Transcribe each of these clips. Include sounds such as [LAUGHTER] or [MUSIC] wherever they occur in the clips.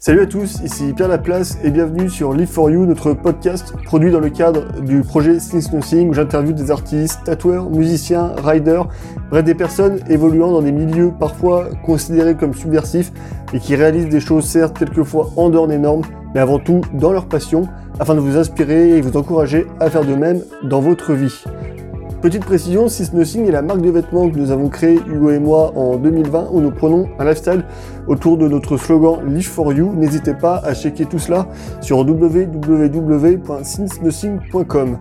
Salut à tous, ici Pierre Laplace et bienvenue sur Live for You, notre podcast produit dans le cadre du projet Since Nothing où j'interviewe des artistes, tatoueurs, musiciens, riders, bref des personnes évoluant dans des milieux parfois considérés comme subversifs et qui réalisent des choses certes quelquefois en dehors des normes, mais avant tout dans leur passion afin de vous inspirer et vous encourager à faire de même dans votre vie. Petite précision, Sis Nothing est la marque de vêtements que nous avons créée, Hugo et moi, en 2020, où nous prenons un lifestyle autour de notre slogan Live for You. N'hésitez pas à checker tout cela sur www.sinsnothing.com.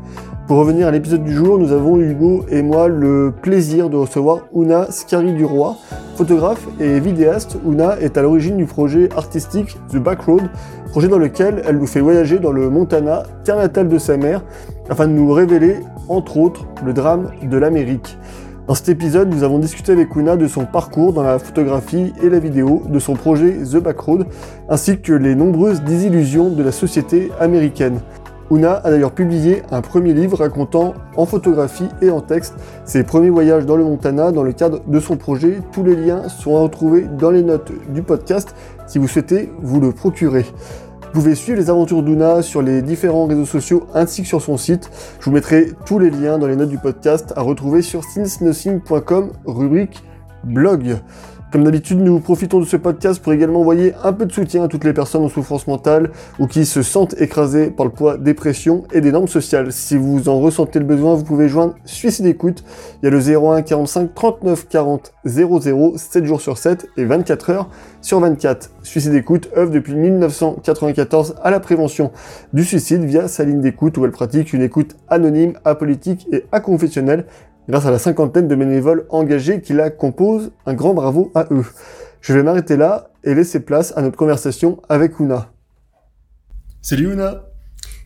Pour revenir à l'épisode du jour, nous avons Hugo et moi le plaisir de recevoir Una Scari du Roi, photographe et vidéaste. Una est à l'origine du projet artistique The Back Road, projet dans lequel elle nous fait voyager dans le Montana, terre natale de sa mère, afin de nous révéler entre autres le drame de l'Amérique. Dans cet épisode, nous avons discuté avec Una de son parcours dans la photographie et la vidéo, de son projet The Backroad, ainsi que les nombreuses désillusions de la société américaine. Una a d'ailleurs publié un premier livre racontant en photographie et en texte ses premiers voyages dans le Montana dans le cadre de son projet. Tous les liens sont à retrouver dans les notes du podcast si vous souhaitez vous le procurer. Vous pouvez suivre les aventures d'Una sur les différents réseaux sociaux ainsi que sur son site. Je vous mettrai tous les liens dans les notes du podcast à retrouver sur sinsnothing.com, rubrique blog. Comme d'habitude, nous profitons de ce podcast pour également envoyer un peu de soutien à toutes les personnes en souffrance mentale ou qui se sentent écrasées par le poids des pressions et des normes sociales. Si vous en ressentez le besoin, vous pouvez joindre Suicide Écoute. Il y a le 01 45 39 40 00 7 jours sur 7 et 24 heures sur 24. Suicide Écoute œuvre depuis 1994 à la prévention du suicide via sa ligne d'écoute où elle pratique une écoute anonyme, apolitique et aconfessionnelle grâce à la cinquantaine de bénévoles engagés qui la composent. Un grand bravo à eux. Je vais m'arrêter là et laisser place à notre conversation avec Una. Salut Una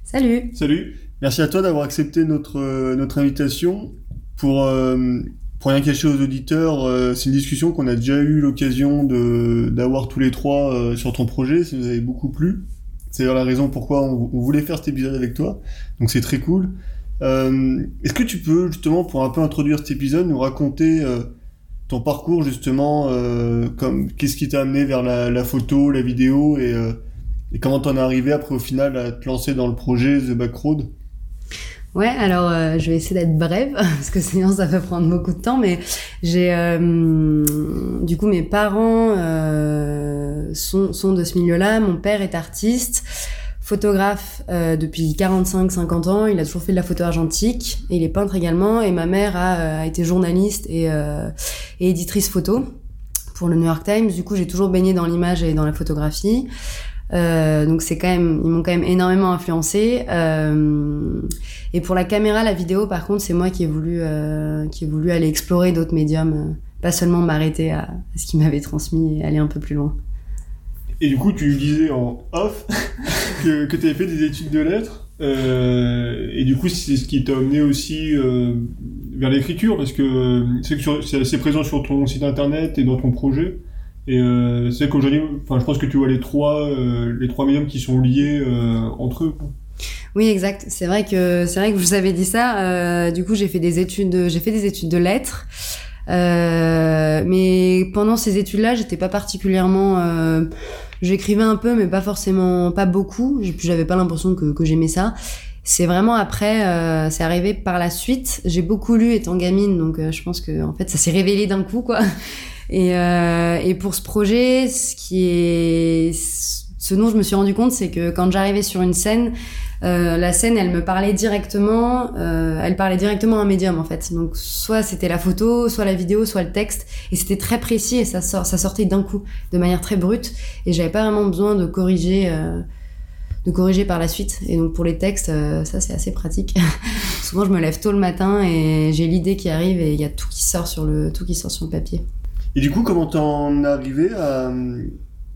Salut Salut Merci à toi d'avoir accepté notre, euh, notre invitation. Pour, euh, pour rien cacher aux auditeurs, euh, c'est une discussion qu'on a déjà eu l'occasion d'avoir tous les trois sur ton projet, ça nous avait beaucoup plu. C'est la raison pourquoi on, on, voulait faire cet épisode avec toi. Donc c'est très cool. Euh, Est-ce que tu peux justement, pour un peu introduire cet épisode, nous raconter euh, ton parcours justement, euh, comme qu'est-ce qui t'a amené vers la, la, photo, la vidéo et, euh, et comment t'en es arrivé après au final à te lancer dans le projet The Back Road? Ouais, alors euh, je vais essayer d'être brève [LAUGHS] parce que sinon ça va prendre beaucoup de temps. Mais j'ai, euh, du coup, mes parents euh, sont, sont de ce milieu-là. Mon père est artiste photographe euh, depuis 45-50 ans. Il a toujours fait de la photo argentique il est peintre également. Et ma mère a, euh, été journaliste et, euh, et, éditrice photo pour le New York Times. Du coup, j'ai toujours baigné dans l'image et dans la photographie. Donc c'est quand même, ils m'ont quand même énormément influencé. Et pour la caméra, la vidéo, par contre, c'est moi qui ai voulu, qui ai voulu aller explorer d'autres médiums, pas seulement m'arrêter à, à ce qui m'avait transmis et aller un peu plus loin. Et du coup, tu disais en off [LAUGHS] que, que tu avais fait des études de lettres. Euh, et du coup, c'est ce qui t'a amené aussi euh, vers l'écriture, parce que c'est que c'est assez présent sur ton site internet et dans ton projet. Et euh, c'est qu'aujourd'hui, enfin, je pense que tu vois les trois, euh, les trois médiums qui sont liés euh, entre eux. Oui, exact. C'est vrai que c'est vrai que vous avez dit ça. Euh, du coup, j'ai fait des études, j'ai fait des études de lettres. Euh, mais pendant ces études-là, j'étais pas particulièrement. Euh, J'écrivais un peu, mais pas forcément, pas beaucoup. J'avais pas l'impression que, j'aimais ça. C'est vraiment après, euh, c'est arrivé par la suite. J'ai beaucoup lu étant gamine, donc euh, je pense que en fait ça s'est révélé d'un coup, quoi. Et, euh, et pour ce projet, ce qui est, ce dont je me suis rendu compte, c'est que quand j'arrivais sur une scène, euh, la scène, elle me parlait directement, euh, elle parlait directement à un médium en fait. Donc soit c'était la photo, soit la vidéo, soit le texte, et c'était très précis et ça, sort, ça sortait d'un coup, de manière très brute, et j'avais pas vraiment besoin de corriger. Euh, de corriger par la suite. Et donc pour les textes, ça c'est assez pratique. [LAUGHS] Souvent je me lève tôt le matin et j'ai l'idée qui arrive et il y a tout qui sort sur le tout qui sort sur le papier. Et du coup, comment t'en es arrivé à,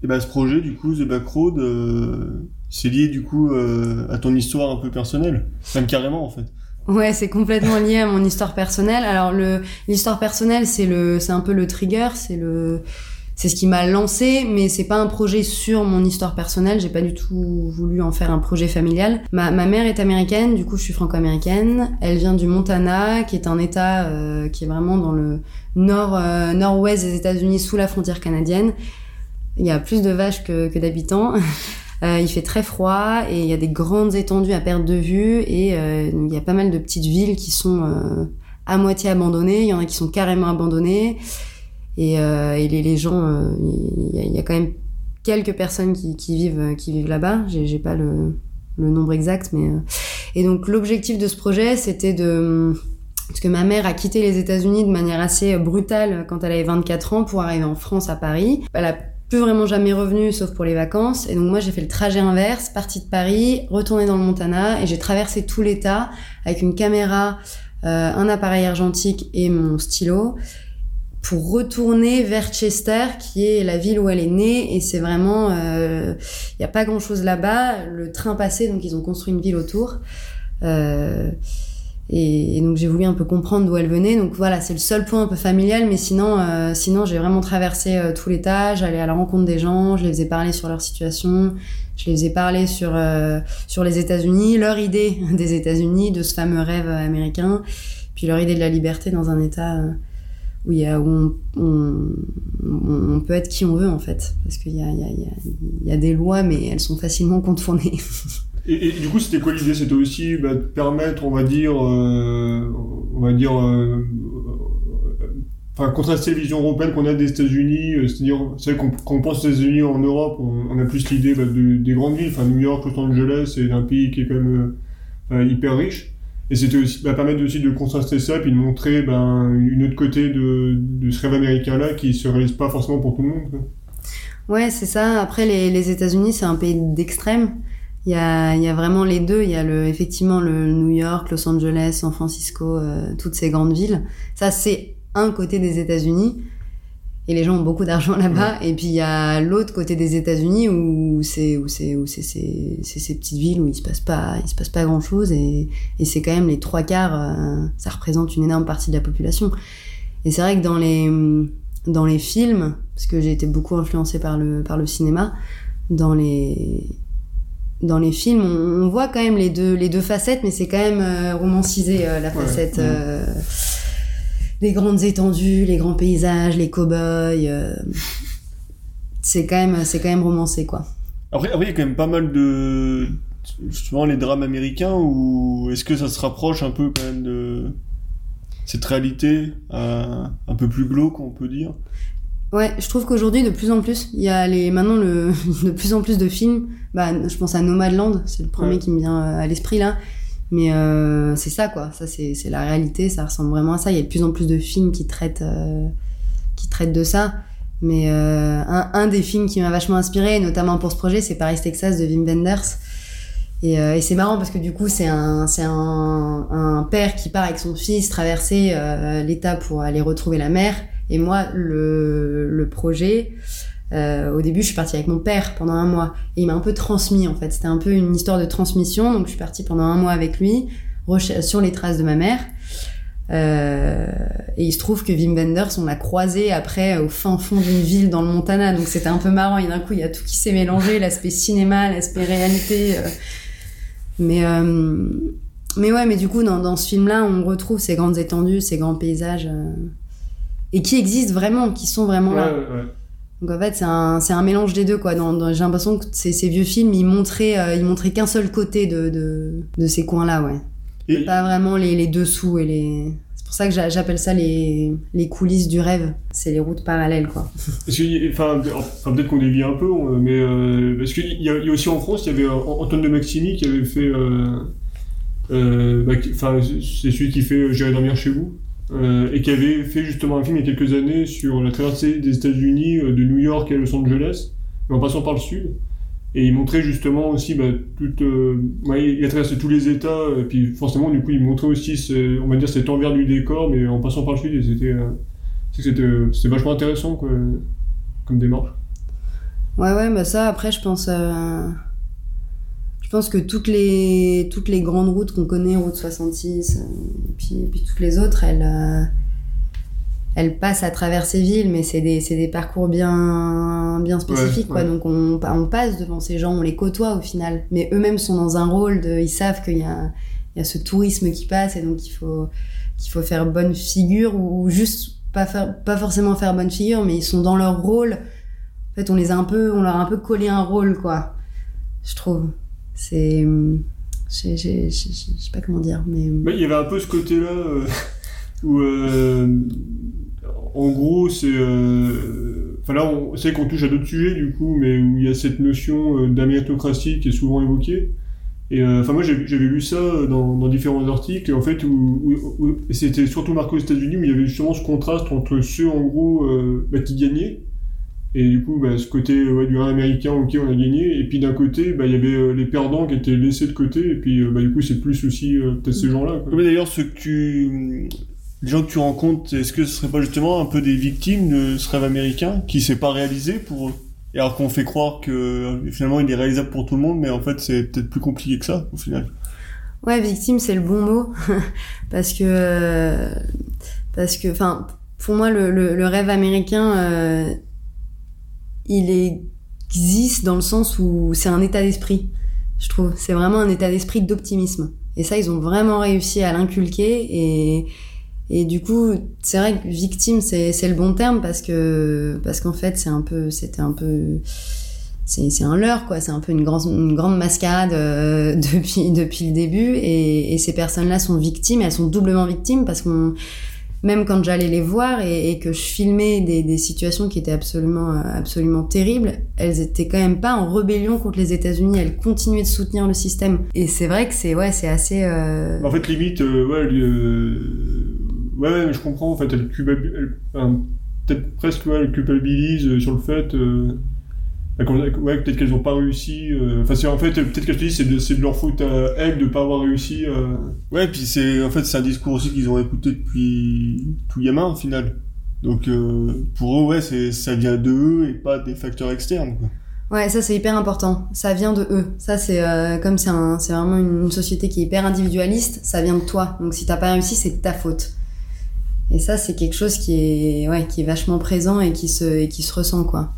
eh ben, ce projet du coup The Back Road euh, C'est lié du coup euh, à ton histoire un peu personnelle, même carrément en fait. Ouais, c'est complètement lié à mon histoire personnelle. Alors le l'histoire personnelle, c'est le c'est un peu le trigger, c'est le c'est ce qui m'a lancé, mais c'est pas un projet sur mon histoire personnelle. J'ai pas du tout voulu en faire un projet familial. Ma, ma mère est américaine, du coup je suis franco-américaine. Elle vient du Montana, qui est un État euh, qui est vraiment dans le nord euh, nord-ouest des États-Unis, sous la frontière canadienne. Il y a plus de vaches que, que d'habitants. [LAUGHS] Euh, il fait très froid et il y a des grandes étendues à perte de vue et euh, il y a pas mal de petites villes qui sont euh, à moitié abandonnées. Il y en a qui sont carrément abandonnées et, et les, les, gens, il y, a, y, a quand même quelques personnes qui, qui vivent qui vivent là-bas. J'ai, j'ai pas le, le nombre exact, mais et donc l'objectif de ce projet, c'était de parce que ma mère a quitté les États-Unis de manière assez brutale quand elle avait 24 ans pour arriver en France à Paris. Elle a plus vraiment jamais revenu sauf pour les vacances. Et donc moi j'ai fait le trajet inverse, partie de Paris, retournée dans le Montana et j'ai traversé tout l'État avec une caméra, euh, un appareil argentique et mon stylo pour retourner vers Chester qui est la ville où elle est née et c'est vraiment il euh, y a pas grand chose là-bas. Le train passait donc ils ont construit une ville autour. Euh, et, et, donc j'ai voulu un peu comprendre d'où elle venait. Donc voilà, c'est le seul point un peu familial, mais sinon, euh, sinon j'ai vraiment traversé euh, tout l'État. J'allais à la rencontre des gens, je les faisais parler sur leur situation, je les faisais parler sur euh, sur les États-Unis, leur idée [LAUGHS] des États-Unis, de ce fameux rêve américain, puis leur idée de la liberté dans un État euh, où il y a où on, on, on, peut être qui on veut en fait, parce qu'il y a il y a, il y a des lois, mais elles sont facilement contournées. [LAUGHS] Et, du coup, c'était quoi l'idée C'était aussi bah, de permettre, on va dire, euh, on va dire, euh, enfin, contraster les visions européennes qu'on a des États-Unis. Euh, c'est-à-dire, c'est vrai qu'on quand on pense aux États-Unis en Europe, on, a plus l'idée bah, de, des grandes villes, enfin New York, Los Angeles, c'est un pays qui est quand même euh, hyper riche. Et c'était aussi bah, permettre aussi de contraster ça, puis de montrer ben, une autre côté de, de ce rêve américain-là qui se réalise pas forcément pour tout le monde. Quoi. Ouais, c'est ça. Après, les, les États-Unis, c'est un pays d'extrême. Il y a, y a vraiment les deux. Il y a le, effectivement le New York, Los Angeles, San Francisco, euh, toutes ces grandes villes. Ça, c'est un côté des États-Unis. Et les gens ont beaucoup d'argent là-bas. Ouais. Et puis il y a l'autre côté des États-Unis où c'est où c'est où c'est ces, ces petites villes où il se passe pas il se passe pas grand chose et, et c'est quand même les trois quarts. Euh, ça représente une énorme partie de la population. Et c'est vrai que dans les dans les films, parce que j'ai été beaucoup influencée par le par le cinéma, dans les dans les films, on, on, voit quand même les deux, les deux facettes, mais c'est quand même euh, romancisé euh, la facette ouais, euh, des grandes étendues, les grands paysages, les cow-boys. C'est quand même, c'est quand même romancé quoi. Après, après, il y a quand même pas mal de justement les drames américains ou est-ce que ça se rapproche un peu quand même de cette réalité un peu plus glauque, on peut dire? Ouais, je trouve qu'aujourd'hui, de plus en plus, il y a les, maintenant le, [LAUGHS] de plus en plus de films. Bah, je pense à Nomadland, c'est le premier ouais. qui me vient euh, à l'esprit là. Mais euh, c'est ça, quoi. Ça, c'est, la réalité. Ça ressemble vraiment à ça. Il y a de plus en plus de films qui traitent, euh, qui traitent de ça. Mais euh, un, un, des films qui m'a vachement inspiré, notamment pour ce projet, c'est Paris Texas de Wim Wenders. Et, euh, et c'est marrant parce que du coup, c'est un, un, un père qui part avec son fils traverser euh, l'État pour aller retrouver la mère. Et moi, le, le projet, euh, au début, je suis partie avec mon père pendant un mois. Et il m'a un peu transmis, en fait. C'était un peu une histoire de transmission. Donc, je suis partie pendant un mois avec lui, sur les traces de ma mère. Euh, et il se trouve que Wim Wenders, on l'a croisé après au fin fond d'une ville dans le Montana. Donc, c'était un peu marrant. Et d'un coup, il y a tout qui s'est mélangé, l'aspect cinéma, l'aspect réalité. Euh. Mais... Euh, mais ouais, mais du coup, dans, dans ce film-là, on retrouve ces grandes étendues, ces grands paysages et qui existent vraiment, qui sont vraiment ouais, là. Ouais, ouais. Donc en fait, c'est un, mélange des deux, quoi. Dans, dans, j'ai l'impression que ces, ces, vieux films, ils montraient, euh, ils montraient qu'un seul côté de, de, de ces coins-là, ouais. Et... Pas vraiment les, les dessous et les. C'est pour ça que j'appelle ça les, les coulisses du rêve. C'est les routes parallèles, quoi. [LAUGHS] Parce que, enfin, enfin peut-être qu'on dévie un peu, mais euh, parce qu'il y, a, il y a aussi en France, il y avait Antoine de Maximi qui avait fait. Euh, euh, bah, c'est celui qui fait J'irai dormir chez vous. Euh, et qui avait fait justement un film il y a quelques années sur la traversée des États-Unis euh, de New York à Los Angeles, en passant par le sud. Et il montrait justement aussi bah, toute, euh, ouais, il a traversé tous les États, et puis forcément du coup il montrait aussi, on va dire cet envers du décor, mais en passant par le sud, et c'était, c'était, vachement intéressant quoi, comme démarche. Ouais ouais, bah ça après je pense. Euh je pense que toutes les toutes les grandes routes qu'on connaît, route 66, euh, puis puis toutes les autres, elles euh, elles passent à travers ces villes, mais c'est des des parcours bien bien spécifiques ouais, quoi. Ouais. Donc on on passe devant ces gens, on les côtoie au final, mais eux-mêmes sont dans un rôle de, ils savent qu'il y a il y a ce tourisme qui passe et donc il faut qu'il faut faire bonne figure ou juste pas faire pas forcément faire bonne figure, mais ils sont dans leur rôle En fait, on les a un peu, on leur a un peu collé un rôle, quoi. Je trouve. C'est, je sais pas comment dire, mais. Il y avait un peu ce côté-là euh, [LAUGHS] où, euh, en gros, c'est. Euh, enfin là, on sait qu'on touche à d'autres sujets du coup, mais où il y a cette notion d'améritocratie qui est souvent évoquée. Et enfin moi j'avais lu ça dans, dans, différents articles en fait où, c'était surtout marqué aux États-Unis où il y avait justement ce contraste entre ceux en gros bah, qui gagnaient et du coup, bah, ce côté ouais, du 1 américain, ok, on a gagné. Et puis d'un côté, bah, il y avait euh, les perdants qui étaient laissés de côté. Et puis, euh, bah, du coup, c'est plus aussi euh, peut-être ces gens-là. D'ailleurs, ce que tu... les gens que tu rencontres, est-ce que ce serait pas justement un peu des victimes de ce rêve américain qui s'est pas réalisé pour eux? Et alors qu'on fait croire que finalement il est réalisable pour tout le monde, mais en fait c'est peut-être plus compliqué que ça au final. Ouais, victime, c'est le bon mot. [LAUGHS] parce que. Parce que, enfin, pour moi, le, le, rêve américain il existe dans le sens où c'est un état d'esprit, je trouve. C'est vraiment un état d'esprit d'optimisme. Et ça, ils ont vraiment réussi à l'inculquer. Et, et du coup, c'est vrai que victime, c'est, c'est le bon terme parce que, parce qu'en fait, c'est un peu, c'était un peu, c'est, c'est un leurre, quoi. C'est un peu une, grande une grande mascarade euh, [LAUGHS] depuis, depuis le début. Et, et ces personnes-là sont victimes. elles sont doublement victimes parce qu'on, même quand j'allais les voir et, que je filmais des, situations qui étaient absolument, euh, absolument terribles, elles étaient quand même pas en rébellion contre les États-Unis. Elles continuaient de soutenir le système. Et c'est vrai que c'est ouais, c'est assez. Euh, en fait, limite, euh, ouais, ouais, je comprends. En fait, elle, peut-être presque ouais, elle culpabilise sur le fait ouais, peut-être qu'elles n'ont pas réussi. Euh, enfin, c'est en fait, peut-être qu'elles te disent c'est de, c'est de leur faute à elles de pas avoir réussi. Euh... Ouais, puis c'est en fait c'est un discours aussi qu'ils ont écouté depuis tout gamin au final. Donc euh, pour eux, ouais, c'est ça vient de eux et pas des facteurs externes. Quoi. Ouais, ça c'est hyper important. Ça vient de eux. Ça c'est euh, comme c'est un, c'est vraiment une, société qui est hyper individualiste. Ça vient de toi. Donc si t'as pas réussi, c'est de ta faute. Et ça c'est quelque chose qui est ouais qui est vachement présent et qui se et qui se ressent quoi.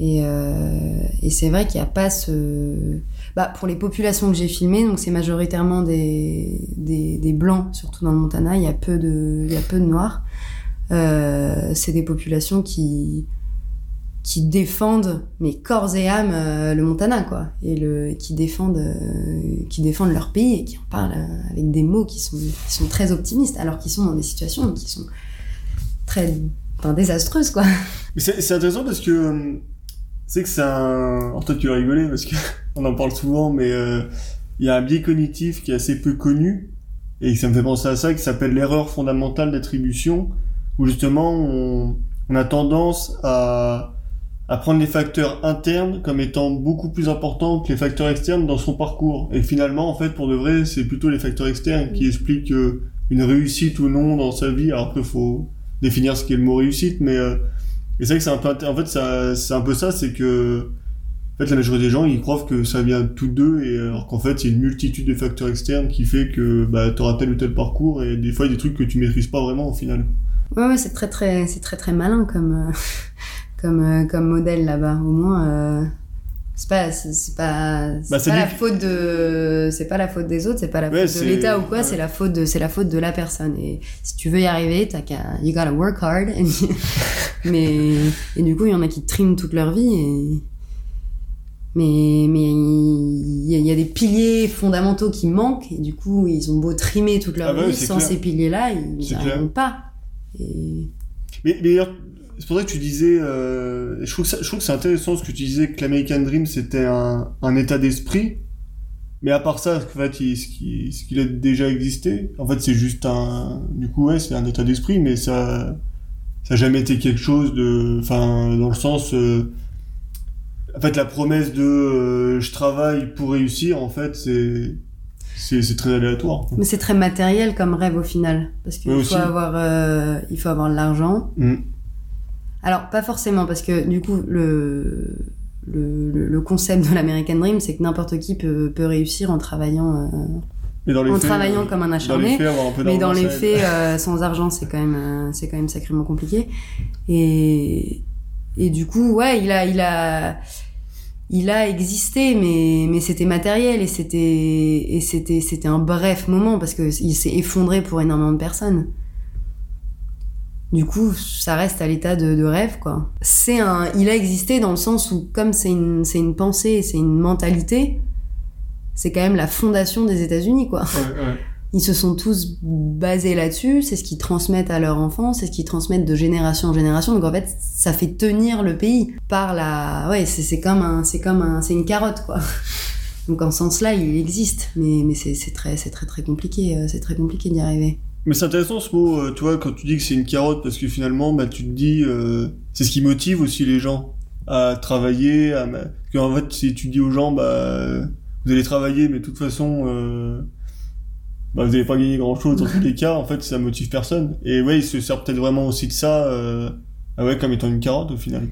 Et, euh, et c'est vrai qu'il n'y a pas ce... Bah, pour les populations que j'ai filmées, donc c'est majoritairement des, des, blancs, surtout dans le Montana, il y a peu de, il y a peu de noirs. Euh, c'est des populations qui, qui défendent, mais corps et âme, euh, le Montana, quoi. Et le, qui défendent, qui défendent leur pays et qui en parlent avec des mots qui sont, qui sont très optimistes, alors qu'ils sont dans des situations qui sont très, enfin, désastreuses, quoi. Mais c'est intéressant parce que c'est que c'est un. En toi, tu vas rigoler parce qu'on [LAUGHS] en parle souvent, mais euh, il y a un biais cognitif qui est assez peu connu et ça me fait penser à ça qui s'appelle l'erreur fondamentale d'attribution, où justement on, on a tendance à, à prendre les facteurs internes comme étant beaucoup plus importants que les facteurs externes dans son parcours. Et finalement, en fait, pour de vrai, c'est plutôt les facteurs externes qui expliquent euh, une réussite ou non dans sa vie. Alors après, faut définir ce qu'est le mot réussite, mais euh, et c'est vrai que c'est un peu, en fait, c'est un peu ça, c'est que, en fait, la majorité des gens, ils croient que ça vient tout d'eux, et alors qu'en fait, il y a une multitude de facteurs externes qui fait que, bah, t'auras tel ou tel parcours, et des fois, il y a des trucs que tu maîtrises pas vraiment, au final. Ouais, ouais, c'est très, très, c'est très, très malin comme, euh, [LAUGHS] comme, euh, comme modèle là-bas. Au moins, euh, c'est pas c'est pas bah, pas la faute de c'est pas la faute des autres c'est pas la faute de l'État ou quoi c'est la faute de c'est la faute de la personne. Et si tu veux y arriver t'as qu'à you gotta work hard. [LAUGHS] Mais et du coup il y en a qui triment toute leur vie et mais mais il y, a des piliers fondamentaux qui manquent et du coup ils ont beau trimer toute leur ah bah vie sans ces piliers là ils n'y arriveront pas. Et... mais d'ailleurs c'est pour ça que tu disais, euh, je trouve que, je trouve que c'est intéressant ce que tu disais que l'American Dream c'était un, un état d'esprit. Mais à part ça, en fait, il, ce qu'il ce a déjà existé, en fait, c'est juste un, du coup, ouais, c'est un état d'esprit, mais ça, ça a jamais été quelque chose de, enfin, dans le sens, euh, en fait, la promesse de, euh, je travaille pour réussir, en fait, c'est, c'est très aléatoire. Mais c'est très matériel comme rêve au final, parce qu'il faut avoir, euh, il faut avoir de l'argent. Mm. Alors, pas forcément, parce que du coup, le, le, le concept de l'American Dream, c'est que n'importe qui peut, peut réussir en travaillant. Euh, en travaillant comme un acharné, mais dans les faits, euh, sans argent, c'est quand même, euh, c'est quand même sacrément compliqué. Et, et du coup, ouais, il a, il a, il a existé, mais, mais c'était matériel et c'était, et c'était, c'était un bref moment parce que il s'est effondré pour énormément de personnes. Du coup, ça reste à l'état de, de, rêve, quoi. C'est un, il a existé dans le sens où, comme c'est une, c'est une pensée, c'est une mentalité, c'est quand même la fondation des États-Unis, quoi. Ouais, ouais. Ils se sont tous basés là-dessus, c'est ce qu'ils transmettent à leurs enfants, c'est ce qu'ils transmettent de génération en génération. Donc en fait, ça fait tenir le pays par la, ouais, c'est, c'est comme un, c'est comme un, c'est une carotte, quoi. Donc en ce sens-là, il existe, mais, mais c'est, c'est très, c'est très très compliqué, euh, c'est très compliqué d'y arriver. Mais c'est intéressant ce mot, euh, quand tu dis que c'est une carotte, parce que finalement, bah, tu te dis, euh, c'est ce qui motive aussi les gens à travailler, à, parce qu'en fait, si tu dis aux gens, bah, vous allez travailler, mais de toute façon, euh, bah, vous n'allez pas gagner grand chose dans tous les cas, en fait, ça motive personne. Et ouais, il se sert peut-être vraiment aussi de ça, euh, ah ouais, comme étant une carotte au final.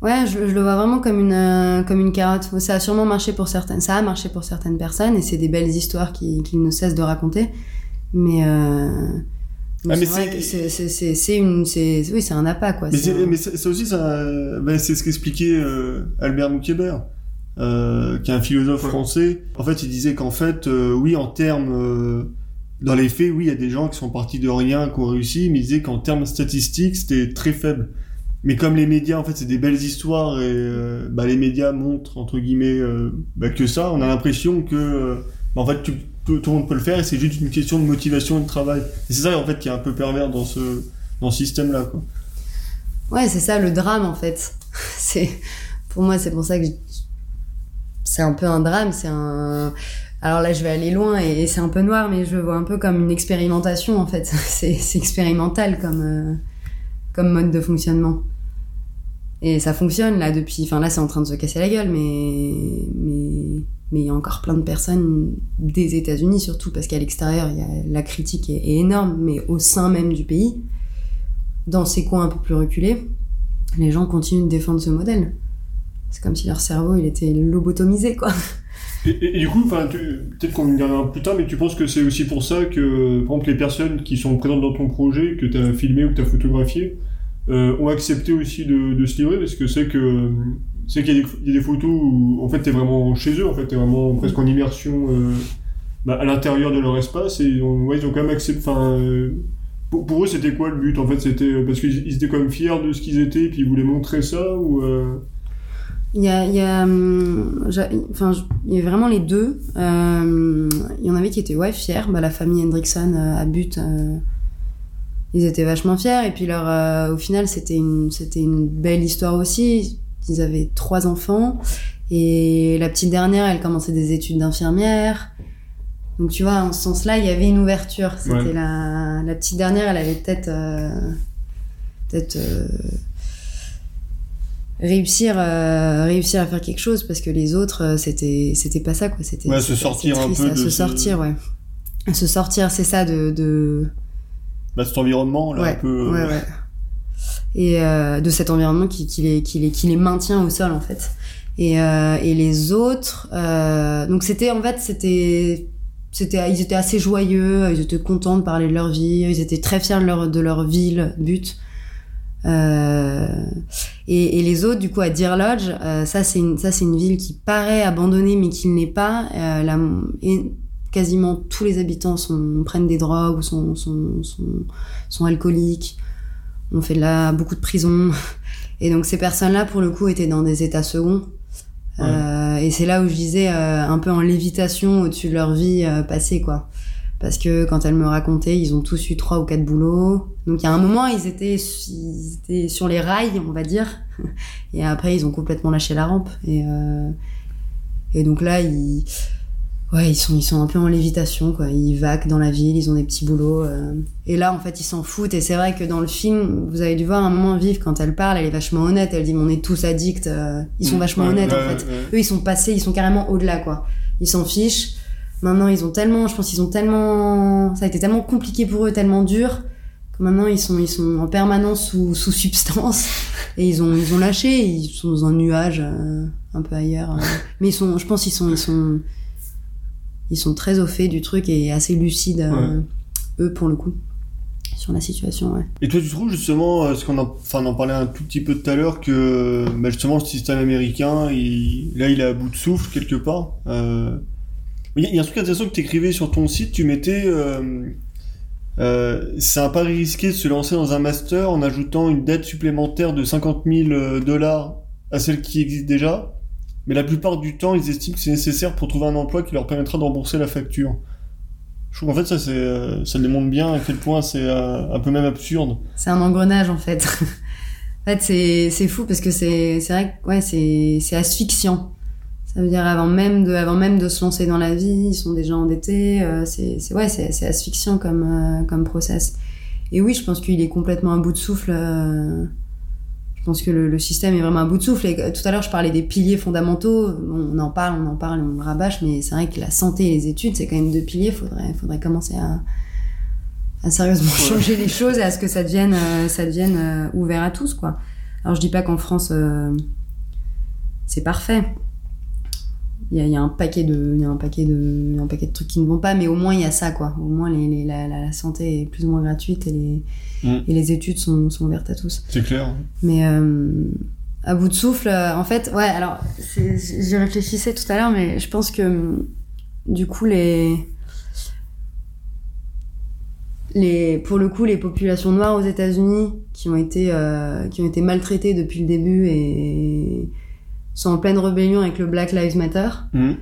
Ouais, je, le vois vraiment comme une, euh, comme une carotte. Ça a sûrement marché pour certaines, ça a marché pour certaines personnes, et c'est des belles histoires qu'ils qui ne cessent de raconter. Mais, euh, Ah, mais c'est vrai c'est- que c'est- c'est- c'est c'est une, c'est, oui, c'est un appât, quoi. Mais mais c'est aussi ça, bah, c'est ce qu'expliquait euh, Albert Moukébert, euh, qui est un philosophe français. En fait, il disait qu'en fait, euh, oui, en termes, euh, dans les faits, oui, il y a des gens qui sont partis de rien, qui ont réussi, mais il disait qu'en termes statistiques, c'était très faible. Mais comme les médias, en fait, c'est des belles histoires et euh, bah, les médias montrent entre guillemets euh, bah, que ça, on a l'impression que, bah, en fait, tu- tout, le monde peut le faire et c'est juste une question de motivation et de travail. Et c'est ça, en fait, qui est un peu pervers dans ce dans système-là, quoi. Ouais, c'est ça le drame en fait. [LAUGHS] C'est pour moi c'est pour ça que c'est un peu un drame, c'est un alors là je vais aller loin et, c'est un peu noir mais je le vois un peu comme une expérimentation en fait. [LAUGHS] C'est c'est expérimental comme euh, comme mode de fonctionnement. Et ça fonctionne là depuis enfin là c'est en train de se casser la gueule mais mais mais il y a encore plein de personnes des États-Unis surtout parce qu'à l'extérieur la critique est, énorme mais au sein même du pays dans ces coins un peu plus reculés, les gens continuent de défendre ce modèle. C'est comme si leur cerveau, il était lobotomisé, quoi. Et, du coup, peut-être qu'on y reviendra plus tard, mais tu penses que c'est aussi pour ça que, par exemple, les personnes qui sont présentes dans ton projet, que tu as filmé ou que tu as photographié, euh, ont accepté aussi de, se livrer, parce que c'est que c'est qu'il y, a des- photos où, en fait, tu es vraiment chez eux, en fait, tu es vraiment presque en immersion euh, bah, à l'intérieur de leur espace, et ils ont, ils ont quand même accepté. Enfin, euh, pour, eux, c'était quoi le but En fait, c'était parce qu'ils ils étaient quand même fiers de ce qu'ils étaient, et puis ils voulaient montrer ça, ou. Il y a, y a, hum, enfin, il y a vraiment les deux. Il y en avait qui étaient ouais fiers. Bah, la famille Hendrickson à but, ils étaient vachement fiers. Et puis leur, euh, au final, c'était une, c'était une belle histoire aussi. Ils avaient trois enfants et la petite dernière, elle commençait des études d'infirmière. Donc tu vois, en ce sens-là, il y avait une ouverture. C'était Ouais. la, la petite dernière, elle avait peut-être, euh, peut-être. euh, réussir euh, réussir à faire quelque chose parce que les autres c'était c'était pas ça quoi c'était Ouais, se sortir un peu à de se ce- sortir ouais À se sortir c'est ça de, de bah, cet environnement, là, ouais un peu. ouais euh, ouais et euh, de cet environnement qui, qui les qui les qui les maintient au sol en fait et euh, et les autres donc c'était en fait c'était c'était ils étaient assez joyeux ils étaient contents de parler de leur vie ils étaient très fiers de leur de leur ville but euh, et, et les autres, du coup, à Deer Lodge, euh, ça c'est une, ça c'est une ville qui paraît abandonnée, mais qui ne l'est pas. Euh, la- et quasiment tous les habitants sont, prennent des drogues ou sont, sont, sont, sont alcooliques. On fait là beaucoup de prisons. Et donc ces personnes-là, pour le coup, étaient dans des états seconds. Euh, et c'est là où je disais euh, un peu en lévitation au-dessus de leur vie euh, passée, quoi. Parce que quand elle me racontait, ils ont tous eu trois ou quatre boulots. Donc il y a un moment, ils étaient, ils étaient sur les rails, on va dire. [LAUGHS] Et après, ils ont complètement lâché la rampe. Et, et donc là, ils, ouais, ils sont, ils sont un peu en lévitation, quoi. Ils vaquent dans la ville, ils ont des petits boulots. euh. Et là, en fait, ils s'en foutent. Et c'est vrai que dans le film, vous avez dû voir un moment vivre quand elle parle, elle est vachement honnête. Elle dit, mais on est tous addicts. euh. Ils sont vachement Ouais, honnêtes, ouais, en fait ouais. eux ils sont passés ils sont carrément au-delà quoi ils s'en fichent maintenant ils ont tellement je pense qu'ils ont tellement ça a été tellement compliqué pour eux tellement dur que maintenant ils sont ils sont en permanence sous, sous substance [LAUGHS] et ils ont ils ont lâché ils sont dans un nuage euh, un peu ailleurs euh. mais ils sont je pense ils sont ils sont ils sont très au fait du truc et assez lucides euh, eux pour le coup sur la situation ouais Et toi, tu trouves justement, euh, ce qu'on en, enfin, on en parlait un tout petit peu tout à l'heure, que bah, justement le système américain, il, là, il est à bout de souffle quelque part. Euh, Il y, a- il y a un truc intéressant que tu écrivais sur ton site, tu mettais, euh, Euh, c'est un pari risqué de se lancer dans un master en ajoutant une dette supplémentaire de 50 000 dollars à celle qui existe déjà? Mais la plupart du temps, ils estiment que c'est nécessaire pour trouver un emploi qui leur permettra de rembourser la facture. Je trouve qu'en fait, ça, euh, ça démontre bien à quel point c'est euh, un peu même absurde. C'est un engrenage, en fait. [LAUGHS] en fait, c'est, fou parce que c'est, vrai que ouais, c'est, asphyxiant. Ça veut dire avant même de, avant même de se lancer dans la vie, ils sont déjà endettés. Euh, c'est, ouais, asphyxiant comme, comme process. Et oui, je pense qu'il est complètement à bout de souffle. Je pense que le, le, système est vraiment à bout de souffle. Et tout à l'heure, je parlais des piliers fondamentaux. on en parle, on en parle, on le rabâche, mais c'est vrai que la santé et les études, c'est quand même deux piliers. Faudrait, faudrait commencer à, à sérieusement changer les choses et à ce que ça devienne, ça devienne ouvert à tous, quoi. Alors, je dis pas qu'en France, c'est parfait il y a, y a, un paquet de il y a un paquet de un paquet de trucs qui ne vont pas mais au moins il y a ça quoi. Au moins les, les la, la, santé est plus ou moins gratuite et les mm. et les études sont, sont ouvertes à tous. C'est clair mais euh, à bout de souffle euh, en fait ouais alors j'y réfléchissais tout à l'heure mais je pense que du coup les les pour le coup les populations noires aux États-Unis qui ont été euh, qui ont été maltraitées depuis le début et sont en pleine rébellion avec le Black Lives Matter. Mmh.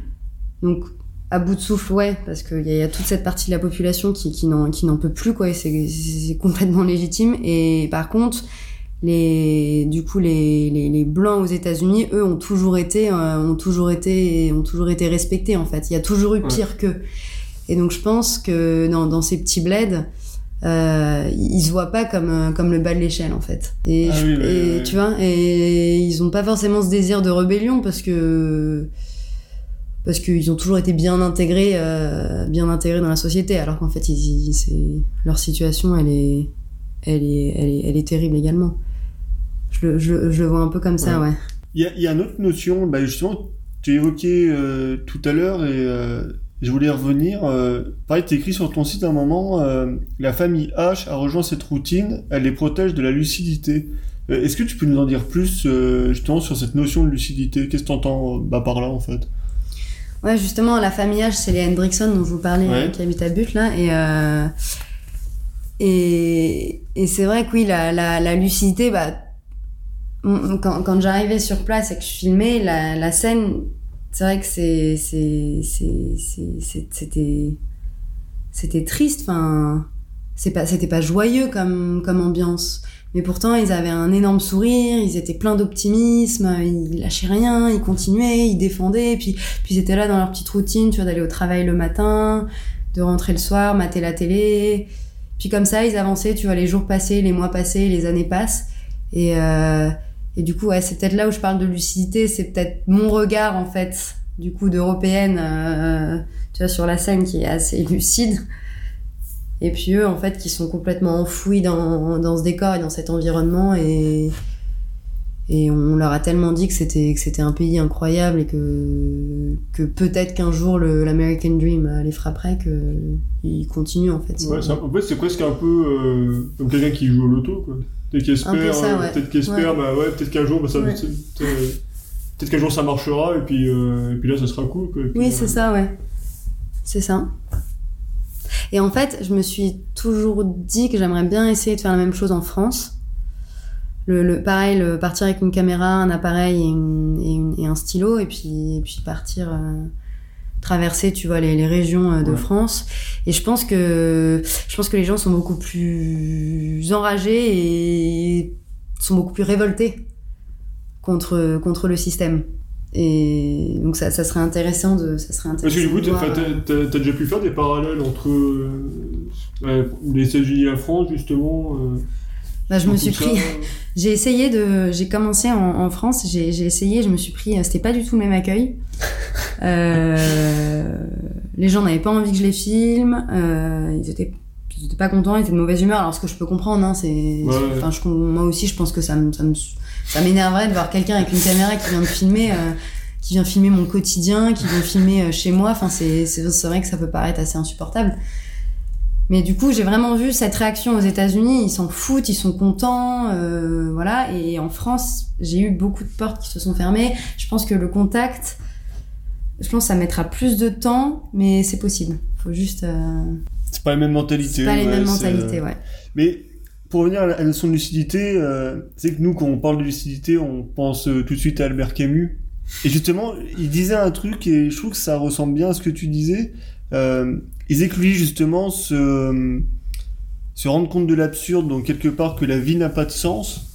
Donc, à bout de souffle, ouais, parce qu'il y, y, a toute cette partie de la population qui, qui n'en peut plus, quoi, et c'est complètement légitime. Et par contre, les, du coup, les, les, les blancs aux États-Unis, eux, ont toujours été, euh, ont toujours été, ont toujours été respectés, en fait. Il y a toujours eu pire ouais. qu'eux. Et donc, je pense que dans, dans ces petits bleds, euh, ils se voient pas comme euh, comme le bas de l'échelle en fait. Et, ah oui, et ouais. tu vois et ils ont pas forcément ce désir de rébellion parce que parce qu'ils ont toujours été bien intégrés euh, bien intégrés dans la société alors qu'en fait ils, ils, c'est leur situation elle est elle est elle est elle est terrible également. Je le je, je le vois un peu comme ça ouais. il y a il y a une autre notion bah justement tu évoquais euh, tout à l'heure et je voulais revenir. Euh, pareil, tu écrit sur ton site un moment, euh, la famille H a rejoint cette routine, elle les protège de la lucidité. Euh, Est-ce que tu peux nous en dire plus justement sur cette notion de lucidité? Qu'est-ce que tu entends bah, par là en fait? Ouais, justement, la famille H, c'est les Hendrickson dont je vous parlais, ouais. qui habitent à Butte là. Et, et, et c'est vrai que oui, la, la, la lucidité, bah, quand, quand j'arrivais sur place et que je filmais, la, la scène c'est vrai que c'est c'était c'était triste enfin c'est pas c'était pas joyeux comme comme ambiance. Mais pourtant ils avaient un énorme sourire ils étaient pleins d'optimisme ils lâchaient rien ils continuaient ils défendaient puis puis ils étaient là dans leur petite routine tu vois d'aller au travail le matin de rentrer le soir mater la télé. Puis comme ça ils avançaient tu vois les jours passaient les mois passaient les années passent. Et euh, et du coup, ouais, c'est peut-être là où je parle de lucidité, c'est peut-être mon regard en fait, du coup, d'européenne, euh, tu vois, sur la scène qui est assez lucide. Et puis eux, en fait, qui sont complètement enfouis dans, dans ce décor et dans cet environnement et on leur a tellement dit que c'était que c'était un pays incroyable et que que peut-être qu'un jour le l'American Dream les frapperait que ils continuent en fait. Ouais, en fait, c'est presque un peu euh, comme quelqu'un qui joue au loto quoi. Peut-être qu'il espère, ouais. peut-être qu'il espère, ouais. bah ouais, peut-être qu'un jour, bah, ça, ouais. peut-être qu'un jour ça marchera et puis, euh, et puis là ça sera cool. Quoi, puis, oui, c'est euh... ça, ouais. C'est ça. Et en fait, je me suis toujours dit que j'aimerais bien essayer de faire la même chose en France. Le, le pareil, le partir avec une caméra, un appareil et, une, et, une, et un stylo, et puis, et puis partir euh, traverser, tu vois, les, les régions euh, de ouais. France. Et je pense que je pense que les gens sont beaucoup plus enragés et sont beaucoup plus révoltés contre contre le système. Et donc ça, ça serait intéressant de ça serait intéressant. Parce que du coup, t'as as, as, déjà pu faire des parallèles entre euh, les États-Unis et la France justement. Euh, bah, je me suis pris. [LAUGHS] j'ai essayé de. J'ai commencé en, en France. J'ai essayé. Je me suis pris. C'était pas du tout le même accueil. [LAUGHS] euh, les gens n'avaient pas envie que je les filme. Euh, ils étaient. Ils étaient pas contents. Ils étaient de mauvaise humeur. Alors ce que je peux comprendre, hein, c'est. Ouais. Enfin, je, moi aussi, je pense que ça me ça me ça m'énerverait de voir quelqu'un avec une caméra qui vient de filmer. Euh, qui vient filmer mon quotidien, qui vient filmer euh, chez moi. Enfin, c'est vrai que ça peut paraître assez insupportable. Mais du coup, j'ai vraiment vu cette réaction aux États-Unis. Ils s'en foutent, ils sont contents, euh, voilà. Et en France, j'ai eu beaucoup de portes qui se sont fermées. Je pense que le contact, je pense que ça mettra plus de temps, mais c'est possible. Faut juste. Euh... c'est pas la même mentalité. C'est pas les ouais, mêmes mentalités, euh, ouais. Mais pour revenir à la notion de lucidité, euh, c'est que nous, quand on parle de lucidité, on pense euh, tout de suite à Albert Camus. Et justement, il disait un truc et je trouve que ça ressemble bien à ce que tu disais. Euh, il disait que lui, justement, se, se rendre compte de l'absurde, donc quelque part que la vie n'a pas de sens,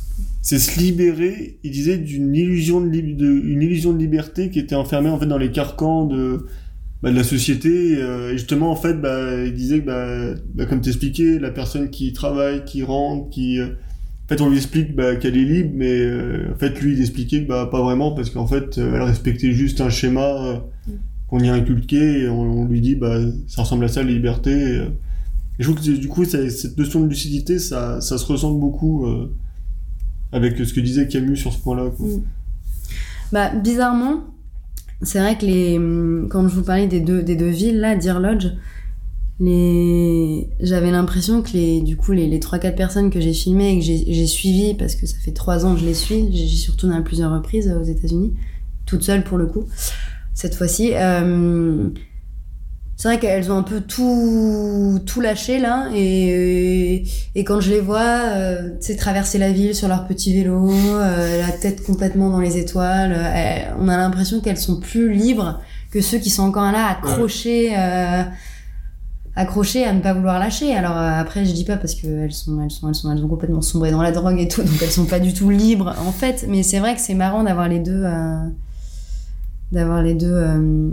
c'est se libérer, il disait, d'une illusion de, de, une illusion de liberté qui était enfermée en fait dans les carcans de, bah, de la société. euh, et justement, en fait, bah, il disait que, bah, bah, comme t'expliquais, la personne qui travaille, qui rentre, qui... euh, en fait, on lui explique bah, qu'elle est libre, mais euh, en fait, lui, il expliquait que bah, pas vraiment, parce qu'en fait, elle respectait juste un schéma euh, qu'on y a inculqué, et on, lui dit, bah, ça ressemble à ça, la liberté. Euh, et je trouve que du coup, cette notion de lucidité, ça, ça se ressemble beaucoup euh, avec ce que disait Camus sur ce point-là. quoi. Mm. Bah, bizarrement, c'est vrai que les, hum, quand je vous parlais des deux, des deux villes, là, Deer Lodge, les, j'avais l'impression que les, du coup, les, les 3-4 personnes que j'ai filmées et que j'ai, suivies, parce que ça fait 3 ans que je les suis, j'ai retournée à plusieurs reprises euh, aux États-Unis, toute seule pour le coup, cette fois-ci. Euh, c'est vrai qu'elles ont un peu tout, tout lâché là, et, et quand je les vois, euh, tu sais, traverser la ville sur leur petit vélo, euh, la tête complètement dans les étoiles, euh, elles- on a l'impression qu'elles sont plus libres que ceux qui sont encore là accrochés, euh, accrochés à ne pas vouloir lâcher. Alors euh, après, je dis pas parce que elles sont, elles sont, elles sont, elles ont complètement sombré dans la drogue et tout, donc elles sont pas du tout libres en fait. Mais c'est vrai que c'est marrant d'avoir les deux, euh, d'avoir les deux. euh,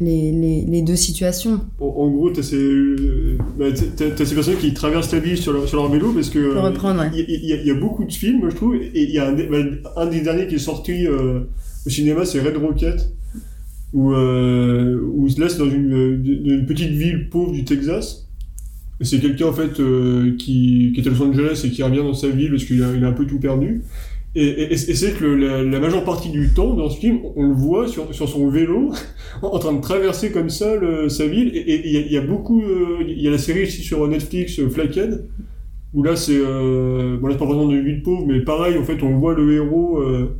les, les, les deux situations. En, en gros, t'as ces, euh, bah, t'as- ces personnes qui traversent la ville sur leur, sur leur vélo parce que ouais. il y, a- il y a beaucoup de films, je trouve, et il y a un, des- bah, un des derniers qui est sorti euh, au cinéma, c'est Red Rocket, où, euh, où là c'est dans une, une petite ville pauvre du Texas. C'est quelqu'un en fait euh, qui, qui est à Los Angeles et qui revient dans sa ville parce qu'il a, il a un peu tout perdu. Et, et, et c'est que la, la majeure partie du temps dans ce film, on le voit sur, sur son vélo [LAUGHS] en train de traverser comme ça le- sa ville. Et il y, a- beaucoup, euh, il y a la série ici sur Netflix, euh, où là c'est, euh, bon là c'est pas vraiment une ville pauvre, mais pareil en fait on voit le héros, euh,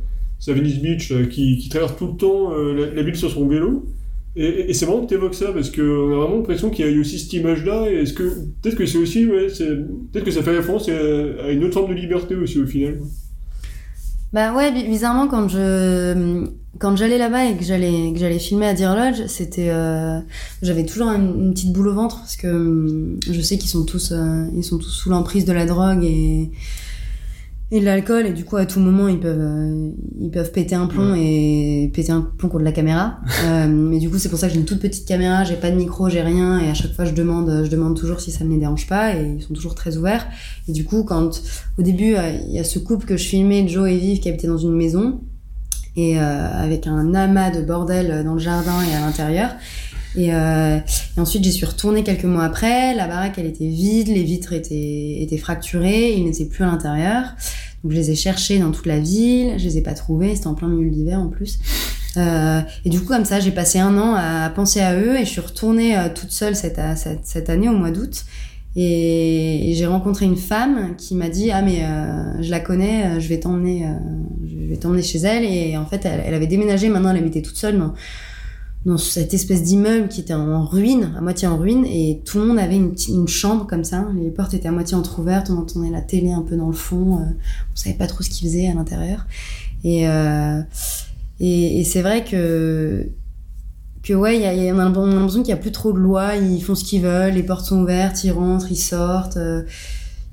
à Venice Beach, euh, qui, qui traverse tout le temps la, la ville sur son vélo. Et, et- c'est marrant que t'évoques ça parce que on a vraiment l'impression qu'il y a eu aussi cette image-là. Et est-ce que peut-être que c'est aussi, ouais, peut-être que ça fait référence à une autre forme de liberté aussi au final. Bah ouais, bi- bizarrement quand je quand j'allais là-bas et que j'allais que j'allais filmer à Deer Lodge, c'était euh, j'avais toujours une, une petite boule au ventre parce que hum, je sais qu'ils sont tous euh, ils sont tous sous l'emprise de la drogue et et de l'alcool et du coup à tout moment ils peuvent euh, ils peuvent péter un plomb et péter un plomb contre la caméra. [LAUGHS] Euh, mais du coup c'est pour ça que j'ai une toute petite caméra, j'ai pas de micro, j'ai rien et à chaque fois je demande je demande toujours si ça ne les dérange pas et ils sont toujours très ouverts. Et du coup quand au début, euh, il y a ce couple que je filmais, Joe et Viv, qui habitaient dans une maison, et avec un amas de bordel dans le jardin et à l'intérieur. Et, euh, ensuite, j'y suis retournée quelques mois après. La baraque, elle était vide, les vitres étaient, étaient fracturées, ils n'étaient plus à l'intérieur. Donc, je les ai cherchés dans toute la ville, je les ai pas trouvés, c'était en plein milieu de l'hiver en plus. Euh, et du coup, comme ça, j'ai passé un an à penser à eux et je suis retournée euh, toute seule cette, cette, année au mois d'août. Et, j'ai rencontré une femme qui m'a dit ah mais euh, je la connais, euh, je vais t'emmener, euh, je vais t'emmener chez elle. Et en fait, elle, elle avait déménagé. Maintenant, elle habitait toute seule dans dans cette espèce d'immeuble qui était en ruine, à moitié en ruine, et tout le monde avait une, chambre comme ça. Les portes étaient à moitié entrouvertes, on entendait la télé un peu dans le fond. euh, on savait pas trop ce qu'ils faisaient à l'intérieur. Et euh, et, c'est vrai que que ouais, y y a- on a on a l'impression qu'il y a plus trop de lois, ils font ce qu'ils veulent, les portes sont ouvertes, ils rentrent, ils sortent, euh,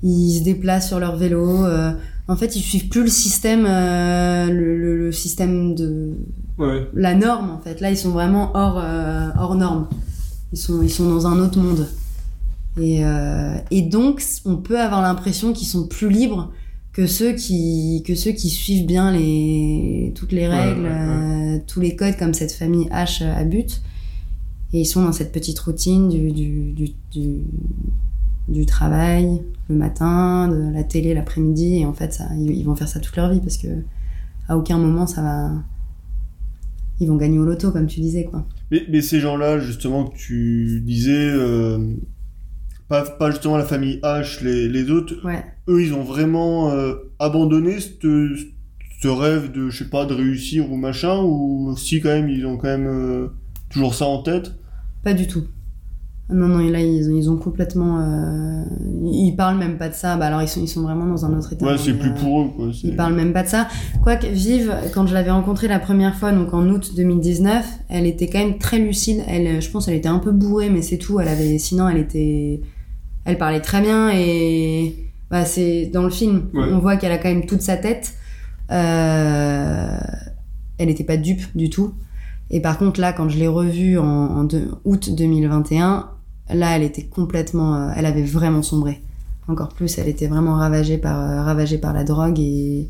ils se déplacent sur leur vélo. euh. en fait, ils suivent plus le système, le système de Ouais. la norme en fait. Là, ils sont vraiment hors euh, hors norme. Ils sont ils sont dans un autre monde. Et euh, et donc, on peut avoir l'impression qu'ils sont plus libres que ceux qui que ceux qui suivent bien les toutes les règles, ouais, ouais. euh, tous les codes comme cette famille H à but. Et ils sont dans cette petite routine du du du, du, du travail le matin, de la télé l'après-midi. Et en fait, ça, ils, ils vont faire ça toute leur vie parce que à aucun moment ça va. Ils vont gagner au loto, comme tu disais, quoi. Mais, mais ces gens-là, justement, que tu disais, euh, pas, pas justement la famille H, les, les autres, Ouais. eux, ils ont vraiment euh, abandonné ce, ce rêve de, je sais pas, de réussir ou machin, ou si quand même, ils ont quand même euh, toujours ça en tête? Pas du tout. Non, non, là, ils, ils ont complètement. Euh, ils parlent même pas de ça. Bah, alors, ils sont, ils sont vraiment dans un autre état. Ouais, c'est plus euh, pour eux, quoi. Ils parlent même pas de ça. Quoique, Vive, quand je l'avais rencontrée la première fois, donc en août 2019, elle était quand même très lucide. Elle, je pense, elle était un peu bourrée, mais c'est tout. Elle avait, sinon, elle était, elle parlait très bien et, bah, c'est dans le film, Ouais. on voit qu'elle a quand même toute sa tête. Euh, elle était pas dupe du tout. Et par contre, là, quand je l'ai revue en, en deux- août 2021, là, elle était complètement, euh, elle avait vraiment sombré. Encore plus, elle était vraiment ravagée par, euh, ravagée par la drogue et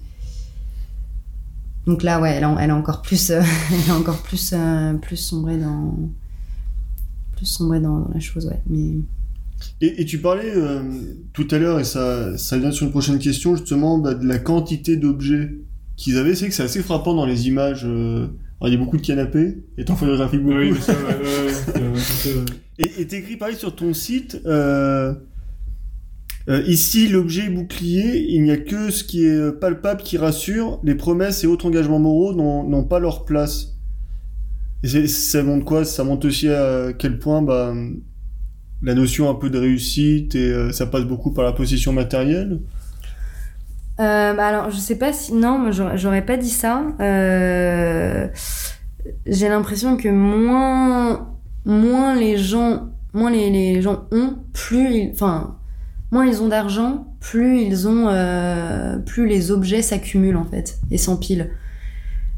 donc là, ouais, elle a, elle encore plus, euh, [LAUGHS] elle a encore plus, plus sombré dans, plus sombré dans, la chose, ouais. Mais Et, tu parlais tout à l'heure, et ça, ça vient sur une prochaine question, justement, bah, de la quantité d'objets qu'ils avaient. C'est que c'est assez frappant dans les images. Il y a beaucoup de canapés, et t'en photographies beaucoup. Oui, ça, ouais. Et t'écris pareil sur ton site. Euh, euh, ici, l'objet bouclier, il n'y a que ce qui est palpable qui rassure. Les promesses et autres engagements moraux n'ont pas leur place. Et ça montre quoi? Ça montre aussi à quel point bah, la notion un peu de réussite et euh, ça passe beaucoup par la possession matérielle. Euh, bah alors, je sais pas si. Non, j'aurais pas dit ça. Euh, J'ai l'impression que moins, moins les gens, moins les, les gens ont, plus ils, enfin, moins ils ont d'argent, plus ils ont, euh, plus les objets s'accumulent en fait et s'empilent.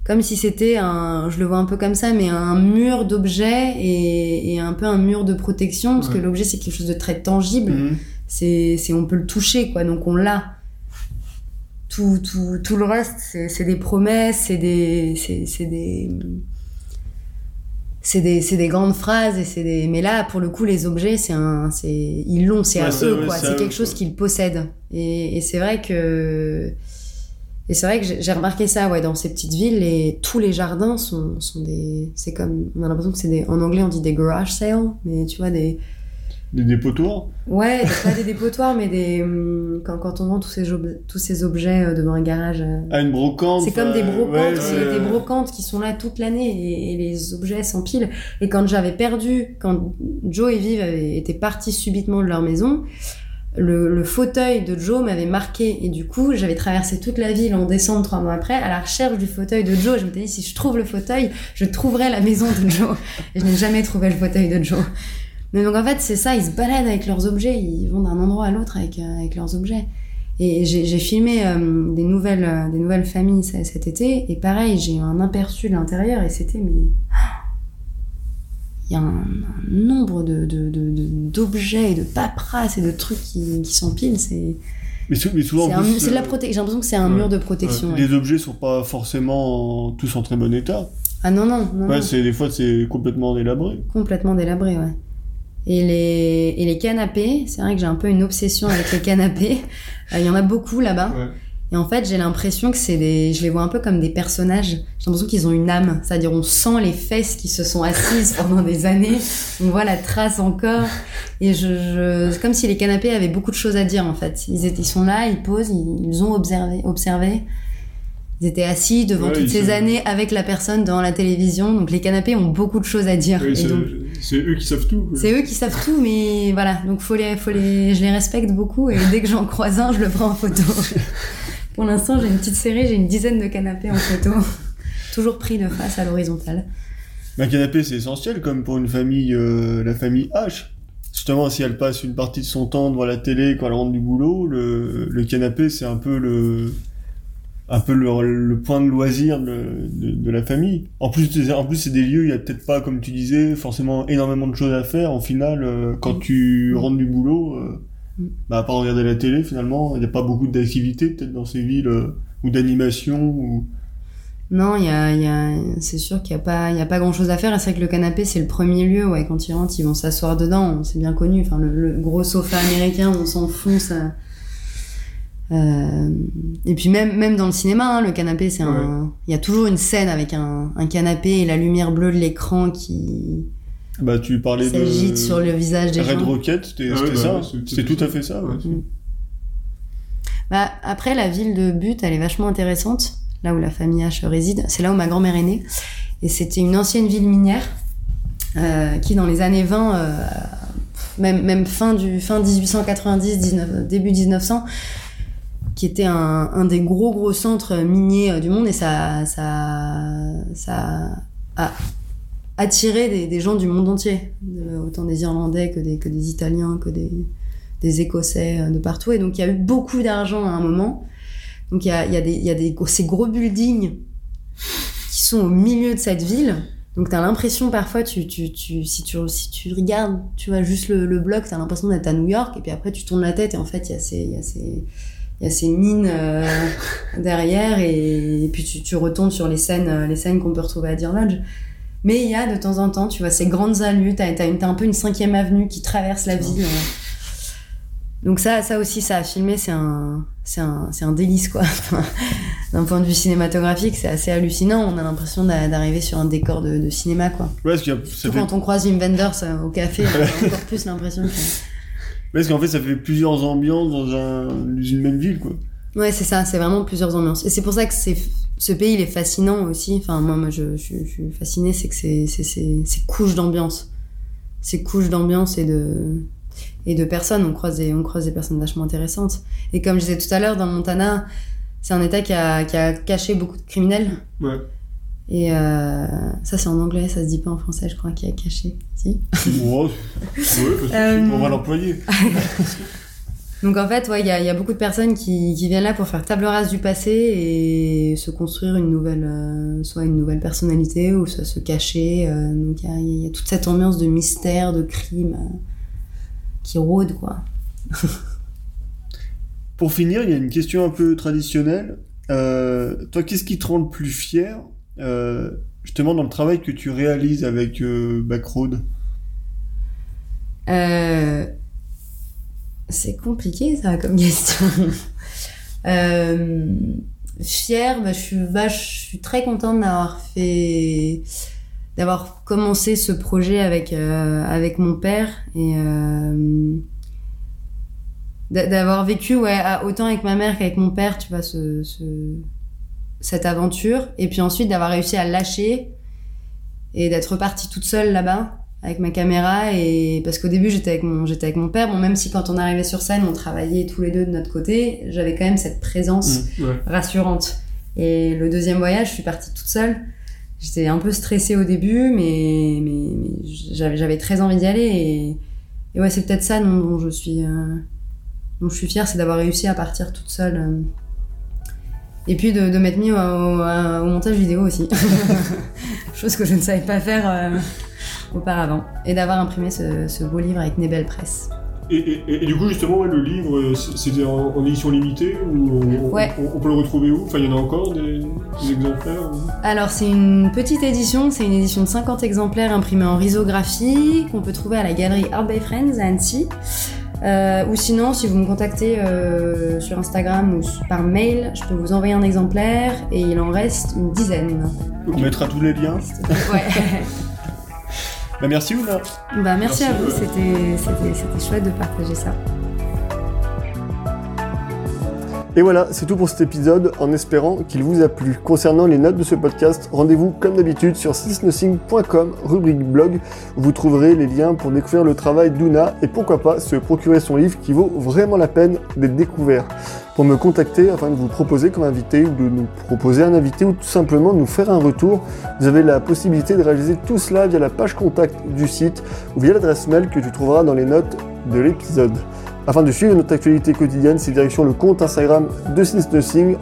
Comme si c'était un, je le vois un peu comme ça, mais un mur d'objets et, et un peu un mur de protection, parce Ouais. que l'objet c'est quelque chose de très tangible c'est c'est on peut le toucher quoi donc on l'a tout tout tout le reste c'est des promesses c'est des c'est des c'est des c'est des grandes phrases et c'est des mais là pour le coup les objets c'est un c'est ils l'ont c'est Ouais, à eux ouais, quoi. c'est quelque chose qu'ils possèdent. Et et c'est vrai que et c'est vrai que j'ai remarqué ça ouais dans ces petites villes et tous les jardins sont sont des c'est comme on a l'impression que c'est des en anglais on dit des garage sales mais tu vois des Des dépotoirs. Ouais, pas des dépotoirs, mais des hum, quand, quand on vend tous ces, ob- tous ces objets euh, devant un garage. euh, Ah, une brocante. c'est comme des euh, brocantes, ouais, ouais, des brocantes qui sont là toute l'année et, et les objets s'empilent. Et quand j'avais perdu, quand Joe et Viv avaient été partis subitement de leur maison, le, le fauteuil de Joe m'avait marqué et du coup j'avais traversé toute la ville en décembre trois mois après à la recherche du fauteuil de Joe. Je me suis dit si je trouve le fauteuil, je trouverai la maison de Joe. Et je n'ai jamais trouvé le fauteuil de Joe. Mais donc en fait c'est ça, ils se baladent avec leurs objets, ils vont d'un endroit à l'autre avec, euh, avec leurs objets. Et j'ai filmé euh, des nouvelles euh, des nouvelles familles cet été et pareil j'ai eu un aperçu de l'intérieur et c'était mais [GASPS] il y a un, un nombre de de- de- de- d'objets et de paperasses et de trucs qui, qui s'empilent c'est Mais, sou- mais souvent, c'est la protection j'ai l'impression que c'est un ouais. mur de protection ouais. les objets sont pas forcément tous en très bon état. ah non non non, Ouais, non. c'est des fois c'est complètement délabré. complètement délabré ouais et les et les canapés c'est vrai que j'ai un peu une obsession avec les canapés [LAUGHS] Euh, il y en a beaucoup là-bas Ouais. Et en fait, j'ai l'impression que c'est des, je les vois un peu comme des personnages. J'ai l'impression qu'ils ont une âme. C'est-à-dire, on sent les fesses qui se sont assises [LAUGHS] pendant des années. On voit la trace encore. Et je, je, c'est comme si les canapés avaient beaucoup de choses à dire, en fait. Ils étaient, ils sont là, ils posent, ils, ils ont observé, observé. Ils étaient assis devant Ouais, toutes ces sont- années avec la personne devant la télévision. Donc, les canapés ont beaucoup de choses à dire. C'est donc, eux qui savent tout. c'est eux qui savent tout, mais voilà. Donc faut les, faut les, je les respecte beaucoup et dès que j'en croise un, je le prends en photo. [LAUGHS] Pour l'instant, j'ai une petite série, j'ai une dizaine de canapés en photo, [LAUGHS] toujours pris de face à l'horizontale. Un canapé, c'est essentiel, comme pour une famille, euh, la famille H. Justement, si elle passe une partie de son temps devant la télé quand elle rentre du boulot, le, le canapé, c'est un peu le, un peu le, le point de loisir de, de, de la famille. En plus, c'est- en plus, c'est des lieux, il y a peut-être pas, comme tu disais, forcément énormément de choses à faire. Au final, euh, quand tu rentres du boulot, euh, Mm. bah, à part regarder la télé, finalement, il n'y a pas beaucoup d'activités, peut-être, dans ces villes, euh, ou d'animation, ou... Non, il y a, y a, c'est sûr qu'il y a pas, il a pas grand chose à faire. C'est vrai que le canapé, c'est le premier lieu, ouais. Quand ils rentrent, ils vont s'asseoir dedans. C'est bien connu. Enfin, le, le gros sofa américain, on s'enfonce. Euh, et puis même, même dans le cinéma, hein, le canapé, c'est un. Il y a toujours une scène avec un, un canapé et la lumière bleue de l'écran qui Bah, tu parlais de... s'agite sur le visage des Red gens. Rocket, c'était Ah ouais, c'était bah ça. ouais, c'est- tout à fait ça. ouais. Ouais. Bah, après, la ville de Butte, elle est vachement intéressante, là où la famille H réside. C'est là où ma grand-mère est née. Et c'était une ancienne ville minière euh, qui, dans les années 20, euh, même, même fin, du, fin 1890, 19, début 1900, qui était un, un des gros gros centres miniers euh, du monde et ça, ça, ça a attiré des, des gens du monde entier, autant des Irlandais que des, que des Italiens, que des, des Écossais euh, de partout. Et donc il y a eu beaucoup d'argent à un moment. Donc il y a, il y a, des, il y a des, ces gros buildings qui sont au milieu de cette ville. Donc t'as l'impression parfois, tu, tu, tu, si, tu, si tu regardes, tu vois juste le, le bloc, t'as l'impression d'être à New York, et puis après tu tournes la tête et en fait il y a ces, il y a ces, il y a ces mines euh, [LAUGHS] derrière, et, et puis tu, tu retombes sur les scènes, euh, les scènes qu'on peut retrouver à Deer Lodge. Mais il y a de temps en temps, tu vois, ces grandes allures, t'as, une- t'as un peu une cinquième avenue qui traverse la ville. euh. Donc ça, ça aussi, ça a filmé, c'est un, c'est un, c'est un délice quoi. [LAUGHS] D'un point de vue cinématographique, c'est assez hallucinant. On a l'impression d'a- d'arriver sur un décor de, de cinéma quoi. Ouais, parce, qu'il y a- ça Surtout fait- quand on croise Wim Wenders au café, on a encore plus l'impression que. Parce qu'en fait, ça fait plusieurs ambiances dans, un... dans une même ville, quoi. Ouais, c'est ça, c'est vraiment plusieurs ambiances. Et c'est pour ça que c'est, ce pays, il est fascinant aussi. Enfin, moi, moi je, je, je suis fascinée, c'est que c'est, c'est, c'est, d'ambiance. Ces couches d'ambiance et de, et de personnes. On croise des, on croise des personnes vachement intéressantes. Et comme je disais tout à l'heure, dans le Montana, c'est un état qui a, qui a caché beaucoup de criminels. Ouais. Et euh, ça, c'est en anglais, ça se dit pas en français, je crois, qui a caché. Si? Ouais, Ouais, parce que Euh, on va l'employer. Donc en fait, ouais, il y a, y beaucoup de personnes qui, qui viennent là pour faire table rase du passé et se construire une nouvelle, euh, soit une nouvelle personnalité ou soit se cacher. euh, donc il y a, y toute cette ambiance de mystère, de crime euh, qui rôde quoi. Pour finir, il y a une question un peu traditionnelle. Toi, qu'est-ce qui te rend le plus fier, justement, dans le travail que tu réalises avec euh, Backroad Euh, c'est compliqué ça comme [LAUGHS] question. euh, fière, bah, je suis vache, je suis très contente d'avoir fait, d'avoir commencé ce projet avec euh, avec mon père et euh, d'a- d'avoir vécu ouais autant avec ma mère qu'avec mon père, tu vois ce cette aventure et puis ensuite d'avoir réussi à lâcher et d'être repartie toute seule là-bas avec ma caméra et parce qu'au début j'étais avec mon j'étais avec mon père bon même si quand on arrivait sur scène on travaillait tous les deux de notre côté j'avais quand même cette présence Ouais. rassurante et le deuxième voyage je suis partie toute seule j'étais un peu stressée au début mais mais, mais j'avais j'avais très envie d'y aller et, et ouais c'est peut-être ça dont, dont je suis euh, dont je suis fière c'est d'avoir réussi à partir toute seule euh. Et puis de, de m'être mis au, au- au montage vidéo aussi [LAUGHS] chose que je ne savais pas faire euh, auparavant et d'avoir imprimé ce, ce beau livre avec Nebel Press. Et, et, et, et du coup, justement, ouais, le livre, c'est- c'était en, en édition limitée ou on, Ouais. on, on peut le retrouver où? Enfin, il y en a encore des, des exemplaires ou- Alors c'est une petite édition, c'est une édition de 50 exemplaires imprimés en risographie qu'on peut trouver à la galerie Art by Friends à Annecy. Euh, ou sinon, si vous me contactez euh, sur Instagram ou par mail, je peux vous envoyer un exemplaire et il en reste une dizaine. On mettra tous les liens. Ouais. [LAUGHS] Bah, merci, Oula. bah merci, Merci, à vous, c'était chouette de partager ça. Et voilà, c'est tout pour cet épisode, en espérant qu'il vous a plu. Concernant les notes de ce podcast, rendez-vous comme d'habitude sur sisnothing.com, rubrique blog, où vous trouverez les liens pour découvrir le travail d'Una et pourquoi pas se procurer son livre qui vaut vraiment la peine d'être découvert. Pour me contacter afin de vous proposer comme invité ou de nous proposer un invité ou tout simplement de nous faire un retour, vous avez la possibilité de réaliser tout cela via la page contact du site ou via l'adresse mail que tu trouveras dans les notes de l'épisode. Afin de suivre notre actualité quotidienne, c'est direction le compte Instagram de Since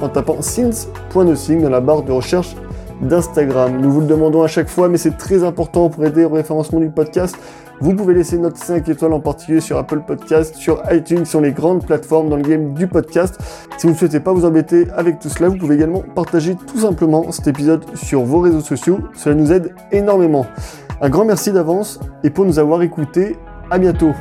en tapant since.nothing dans la barre de recherche d'Instagram. Nous vous le demandons à chaque fois, mais c'est très important pour aider au référencement du podcast. Vous pouvez laisser notre 5 étoiles en particulier sur Apple Podcast, sur iTunes, sur les grandes plateformes dans le game du podcast. Si vous ne souhaitez pas vous embêter avec tout cela, vous pouvez également partager tout simplement cet épisode sur vos réseaux sociaux. Cela nous aide énormément. Un grand merci d'avance et pour nous avoir écoutés, à bientôt.